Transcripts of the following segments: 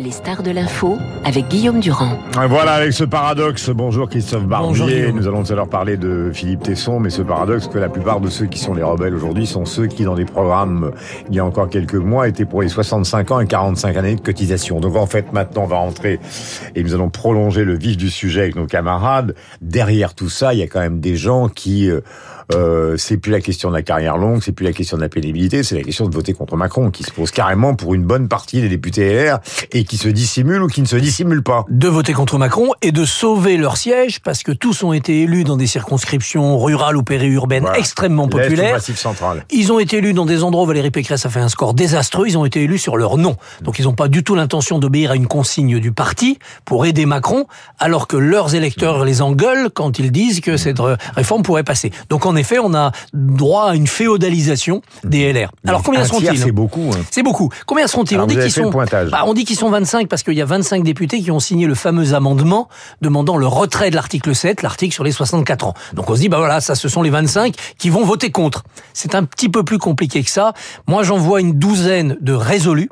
Les stars de l'info avec Guillaume Durand. Voilà, avec ce paradoxe. Bonjour Christophe Barbier. Nous allons tout à l'heure parler de Philippe Tesson, mais ce paradoxe que la plupart de ceux qui sont les rebelles aujourd'hui sont ceux qui, dans des programmes, il y a encore quelques mois, étaient pour les 65 ans et 45 années de cotisation. Donc en fait, maintenant, on va rentrer et nous allons prolonger le vif du sujet avec nos camarades. Derrière tout ça, il y a quand même des gens qui... Euh, euh, c'est plus la question de la carrière longue, c'est plus la question de la pénibilité, c'est la question de voter contre Macron qui se pose carrément pour une bonne partie des députés LR et qui se dissimulent ou qui ne se dissimulent pas. De voter contre Macron et de sauver leur siège parce que tous ont été élus dans des circonscriptions rurales ou périurbaines extrêmement populaires. central. Ils ont été élus dans des endroits où Valérie Pécresse a fait un score désastreux. Ils ont été élus sur leur nom. Donc ils n'ont pas du tout l'intention d'obéir à une consigne du parti pour aider Macron, alors que leurs électeurs les engueulent quand ils disent que cette réforme pourrait passer. Donc en effet, on a droit à une féodalisation des LR. Alors combien sont-ils C'est beaucoup. Hein. C'est beaucoup. Combien seront-ils? On dit qu'ils sont. Bah, on dit qu'ils sont 25 parce qu'il y a 25 députés qui ont signé le fameux amendement demandant le retrait de l'article 7, l'article sur les 64 ans. Donc on se dit bah voilà, ça ce sont les 25 qui vont voter contre. C'est un petit peu plus compliqué que ça. Moi j'en vois une douzaine de résolus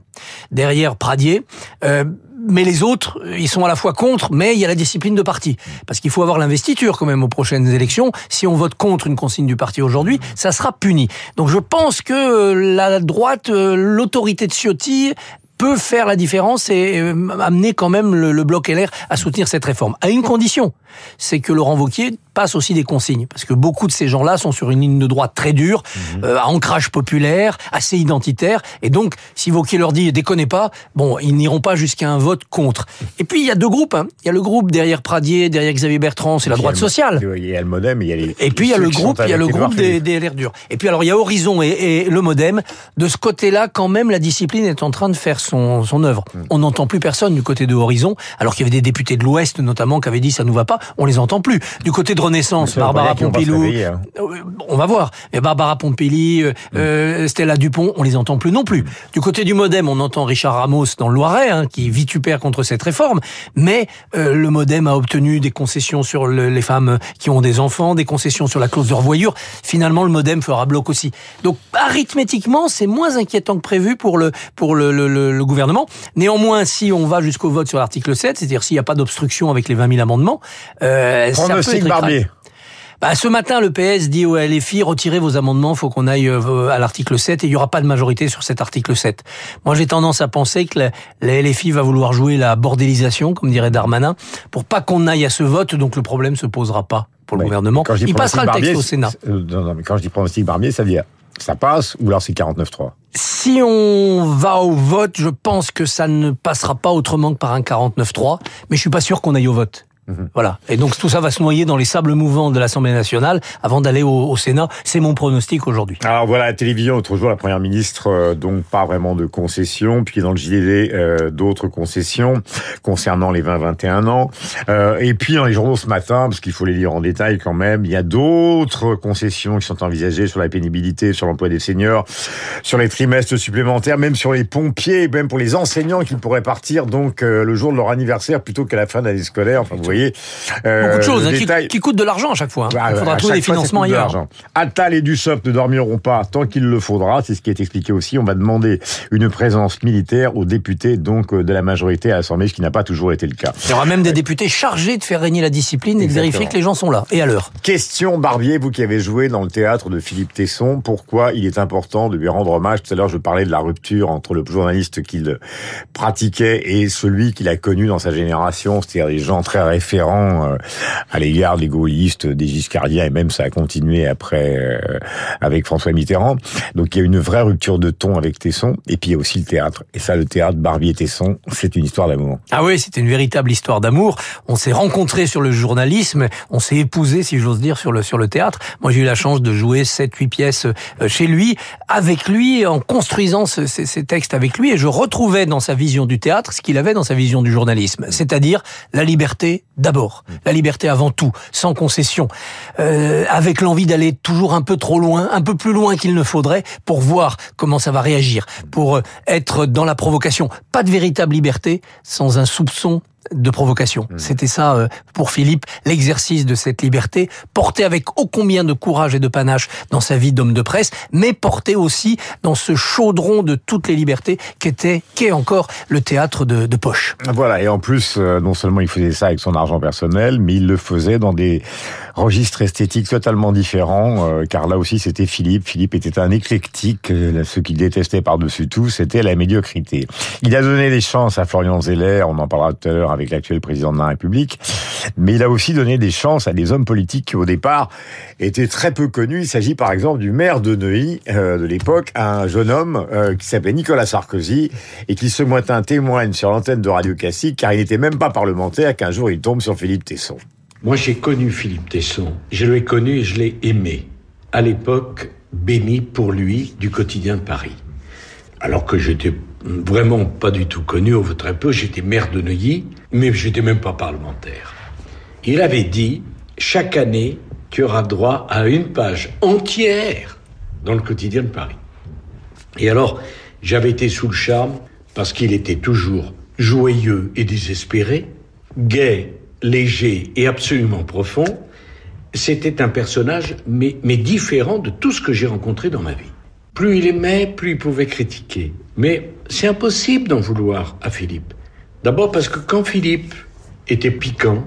derrière Pradier. Euh, mais les autres, ils sont à la fois contre, mais il y a la discipline de parti. Parce qu'il faut avoir l'investiture quand même aux prochaines élections. Si on vote contre une consigne du parti aujourd'hui, ça sera puni. Donc je pense que la droite, euh, l'autorité de Ciotti peut faire la différence et euh, amener quand même le, bloc LR à soutenir cette réforme. À une condition, c'est que Laurent Vauquier passe aussi des consignes. Parce que beaucoup de ces gens-là sont sur une ligne de droite très dure, mhm. euh, à ancrage populaire, assez identitaire. Et donc, si Vauquier leur dit déconnez pas, bon, ils n'iront pas jusqu'à un vote contre. Et puis, il y a deux groupes. Hein. Il y a le groupe derrière Pradier, derrière Xavier Bertrand, c'est la droite sociale. Il y a le Modem, il y a les. Et puis, il y a le groupe, il y a le groupe des, des LR durs. Et puis, alors, il y a Horizon et, et le Modem. De ce côté-là, quand même, la discipline est en train de faire son, son œuvre. Mm. On n'entend plus personne du côté de Horizon, alors qu'il y avait des députés de l'Ouest, notamment, qui avaient dit ça nous va pas. On les entend plus. Du côté de Renaissance, Barbara Pompilou, hein. euh, on va voir. Et Barbara Pompili, euh, mm. euh, Stella Dupont, on les entend plus non plus. Du côté du MoDem, on entend Richard Ramos dans le Loiret, hein, qui vitupère contre cette réforme, mais le MoDem a obtenu des concessions sur les femmes qui ont des enfants, des concessions sur la clause de revoyure. Finalement, le MoDem fera bloc aussi. Donc, arithmétiquement, c'est moins inquiétant que prévu pour le pour le, le gouvernement. Néanmoins, si on va jusqu'au vote sur l'article 7, c'est-à-dire s'il n'y a pas d'obstruction avec les 20 000 amendements, euh, ça peut être. Bah, ce matin, le PS dit aux LFI, retirez vos amendements, faut qu'on aille euh, à l'article 7 et il n'y aura pas de majorité sur cet article 7. Moi, j'ai tendance à penser que la, LFI va vouloir jouer la bordélisation, comme dirait Darmanin, pour pas qu'on aille à ce vote, donc le problème se posera pas pour le gouvernement. Il passera le texte au Sénat. Euh, non, non, mais quand je dis pronostic Barbier, ça veut dire ça passe ou alors c'est 49-3 Si on va au vote, je pense que ça ne passera pas autrement que par un 49-3, mais je suis pas sûr qu'on aille au vote. Mhm. Voilà. Et donc tout ça va se noyer dans les sables mouvants de l'Assemblée nationale avant d'aller au, Sénat. C'est mon pronostic aujourd'hui. Alors voilà, la télévision, autre jour, la Première ministre, euh, donc pas vraiment de concessions. Puis dans le JDD, euh, d'autres concessions concernant les 20-21 ans. Euh, et puis dans les journaux ce matin, parce qu'il faut les lire en détail quand même, il y a d'autres concessions qui sont envisagées sur la pénibilité, sur l'emploi des seniors, sur les trimestres supplémentaires, même sur les pompiers, même pour les enseignants qui pourraient partir donc le jour de leur anniversaire plutôt qu'à la fin de l'année scolaire. Enfin, vous voyez euh, Beaucoup de choses hein, qui, coûtent de l'argent à chaque fois. Hein. Il faudra trouver des financements ailleurs. Attal et Dussopt ne dormiront pas tant qu'il le faudra. C'est ce qui est expliqué aussi. On va demander une présence militaire aux députés donc euh, de la majorité à l'Assemblée, ce qui n'a pas toujours été le cas. Il y aura même des députés chargés de faire régner la discipline et de vérifier que les gens sont là et à l'heure. Question Barbier, vous qui avez joué dans le théâtre de Philippe Tesson, pourquoi il est important de lui rendre hommage? Tout à l'heure, je parlais de la rupture entre le journaliste qu'il pratiquait et celui qu'il a connu dans sa génération, c'est-à-dire des gens très référents euh, à l'égard des gaullistes, des giscardiens, et même ça a continué après euh, avec François Mitterrand. Donc il y a une vraie rupture de ton avec Tesson, et puis il y a aussi le théâtre. Et ça, le théâtre Barbier-Tesson, c'est une histoire d'amour. Ah oui, c'était une véritable histoire d'amour. On s'est rencontrés sur le journalisme, on s'est épousés, si j'ose dire, sur le, sur le théâtre. Moi, j'ai eu la chance de jouer 7 huit pièces euh, chez lui, avec lui, en construisant ces, ces textes avec lui, et je retrouvais dans sa vision du théâtre ce qu'il avait dans sa vision du journalisme, c'est-à-dire la liberté d'abord. La liberté avant tout, sans concession, euh, avec l'envie d'aller toujours un peu trop loin, un peu plus loin qu'il ne faudrait, pour voir comment ça va réagir, pour euh, être dans la provocation. Pas de véritable liberté sans un soupçon de provocation. Mmh. C'était ça euh, pour Philippe, l'exercice de cette liberté, porté avec ô combien de courage et de panache dans sa vie d'homme de presse, mais porté aussi dans ce chaudron de toutes les libertés qu'était, qu'est encore le théâtre de, de, poche. Voilà, et en plus, euh, non seulement il faisait ça avec son argent personnel, mais il le faisait dans des registres esthétiques totalement différents, euh, car là aussi c'était Philippe. Philippe était un éclectique, ce qu'il détestait par-dessus tout, c'était la médiocrité. Il a donné des chances à Florian Zeller, on en parlera tout à l'heure avec l'actuel président de la République, mais il a aussi donné des chances à des hommes politiques qui au départ étaient très peu connus. Il s'agit par exemple du maire de Neuilly euh, de l'époque, un jeune homme euh, qui s'appelait Nicolas Sarkozy et qui ce matin témoigne sur l'antenne de Radio Classique car il n'était même pas parlementaire qu'un jour il tombe sur Philippe Tesson. Moi j'ai connu Philippe Tesson, je l'ai connu et je l'ai aimé. À l'époque, béni pour lui du quotidien de Paris. Alors que j'étais vraiment pas du tout connu, ou très peu. J'étais maire de Neuilly, mais j'étais même pas parlementaire. Il avait dit chaque année, tu auras droit à une page entière dans le quotidien de Paris. Et alors, j'avais été sous le charme parce qu'il était toujours joyeux et désespéré, gai, léger et absolument profond. C'était un personnage, mais, mais différent de tout ce que j'ai rencontré dans ma vie. Plus il aimait, plus il pouvait critiquer. Mais c'est impossible d'en vouloir à Philippe. D'abord parce que quand Philippe était piquant,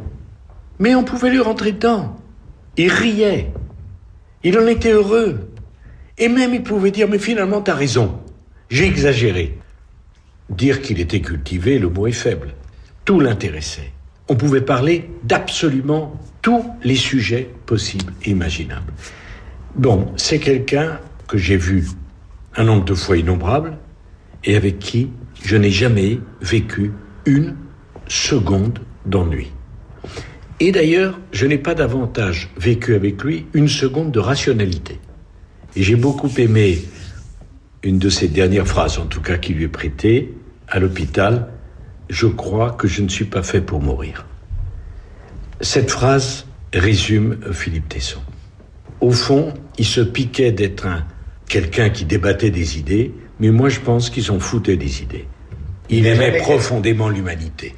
mais on pouvait lui rentrer dedans. Il riait. Il en était heureux. Et même il pouvait dire, mais finalement, t'as raison. J'ai exagéré. Dire qu'il était cultivé, le mot est faible. Tout l'intéressait. On pouvait parler d'absolument tous les sujets possibles et imaginables. Bon, c'est quelqu'un que j'ai vu un nombre de fois innombrable, et avec qui je n'ai jamais vécu une seconde d'ennui. Et d'ailleurs, je n'ai pas davantage vécu avec lui une seconde de rationalité. Et j'ai beaucoup aimé une de ses dernières phrases, en tout cas qui lui est prêtée, à l'hôpital, Je crois que je ne suis pas fait pour mourir. Cette phrase résume Philippe Tesson. Au fond, il se piquait d'être un quelqu'un qui débattait des idées, mais moi je pense qu'ils s'en foutaient des idées. Il aimait profondément l'humanité.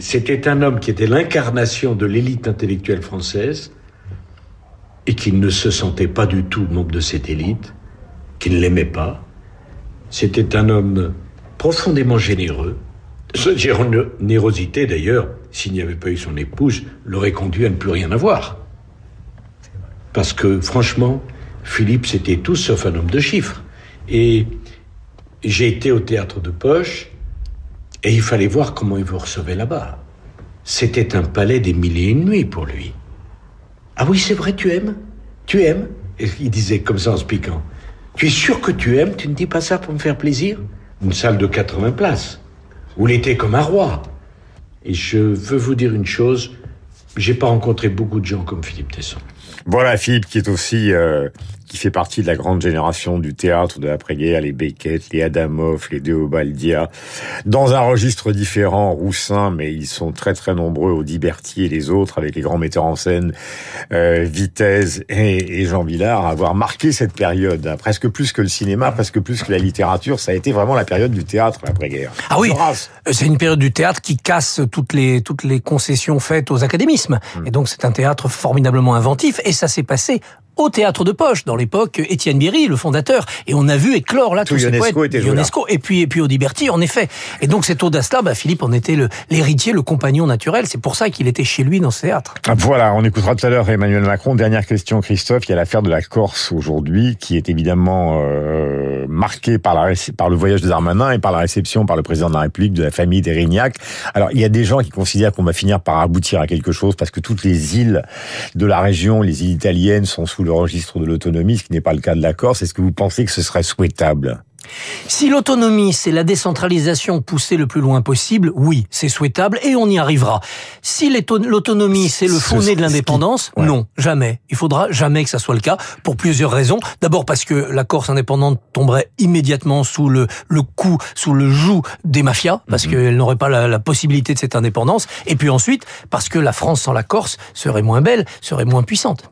C'était un homme qui était l'incarnation de l'élite intellectuelle française et qui ne se sentait pas du tout membre de cette élite, qui ne l'aimait pas. C'était un homme profondément généreux. Sa générosité, d'ailleurs, s'il n'y avait pas eu son épouse, l'aurait conduit à ne plus rien avoir. Parce que, franchement, Philippe, c'était tout sauf un homme de chiffres. Et j'ai été au théâtre de Poche, et il fallait voir comment il vous recevait là-bas. C'était un palais des mille et une nuits pour lui. Ah oui, c'est vrai, tu aimes? Tu aimes? Et Il disait comme ça en se piquant. Tu es sûr que tu aimes? Tu ne dis pas ça pour me faire plaisir? Une salle de 80 places, il était comme un roi. Et je veux vous dire une chose, j'ai pas rencontré beaucoup de gens comme Philippe Tesson. Voilà Philippe qui est aussi euh, qui fait partie de la grande génération du théâtre de l'après-guerre, les Beckett, les Adamov, les Deobaldia, dans un registre différent, Roussin, mais ils sont très très nombreux, Audiberti et les autres, avec les grands metteurs en scène, euh, Vitesse et, Jean Villard, à avoir marqué cette période, hein, presque plus que le cinéma, presque plus que la littérature, ça a été vraiment la période du théâtre l'après-guerre. Ah oui, euh, c'est une période du théâtre qui casse toutes les toutes les concessions faites aux académismes, hmm. et donc c'est un théâtre formidablement inventif, et ça s'est passé au théâtre de poche dans l'époque Étienne Biry, le fondateur, et on a vu éclore là tous ces poètes, UNESCO et puis et puis Audiberti en effet. Et donc cette audace-là, bah, Philippe en était l'héritier, le, compagnon naturel. C'est pour ça qu'il était chez lui dans ce théâtre. Ah, voilà, on écoutera tout à l'heure Emmanuel Macron. Dernière question, Christophe. Il y a l'affaire de la Corse aujourd'hui, qui est évidemment euh, marquée par la par le voyage de Darmanin et par la réception par le président de la République de la famille d'Erignac. Alors il y a des gens qui considèrent qu'on va finir par aboutir à quelque chose parce que toutes les îles de la région, les îles italiennes, sont sous le registre de l'autonomie, ce qui n'est pas le cas de la Corse. Est-ce que vous pensez que ce serait souhaitable? Si l'autonomie, c'est la décentralisation poussée le plus loin possible, oui, c'est souhaitable et on y arrivera. Si l'autonomie, c'est le fondé de l'indépendance, non, jamais. Il faudra jamais que ça soit le cas pour plusieurs raisons. D'abord parce que la Corse indépendante tomberait immédiatement sous le, le coup, sous le joug des mafias, parce mhm. qu'elle n'aurait pas la, la possibilité de cette indépendance. Et puis ensuite, parce que la France sans la Corse serait moins belle, serait moins puissante.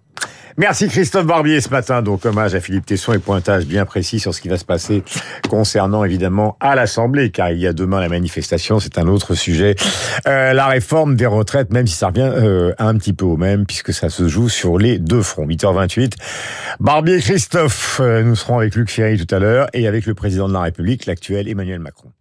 Merci Christophe Barbier ce matin. Donc hommage à Philippe Tesson et pointage bien précis sur ce qui va se passer concernant évidemment à l'Assemblée, car il y a demain la manifestation, c'est un autre sujet. Euh, la réforme des retraites, même si ça revient euh, un petit peu au même, puisque ça se joue sur les deux fronts. 8h28. Barbier Christophe, euh, nous serons avec Luc Ferry tout à l'heure et avec le président de la République, l'actuel Emmanuel Macron.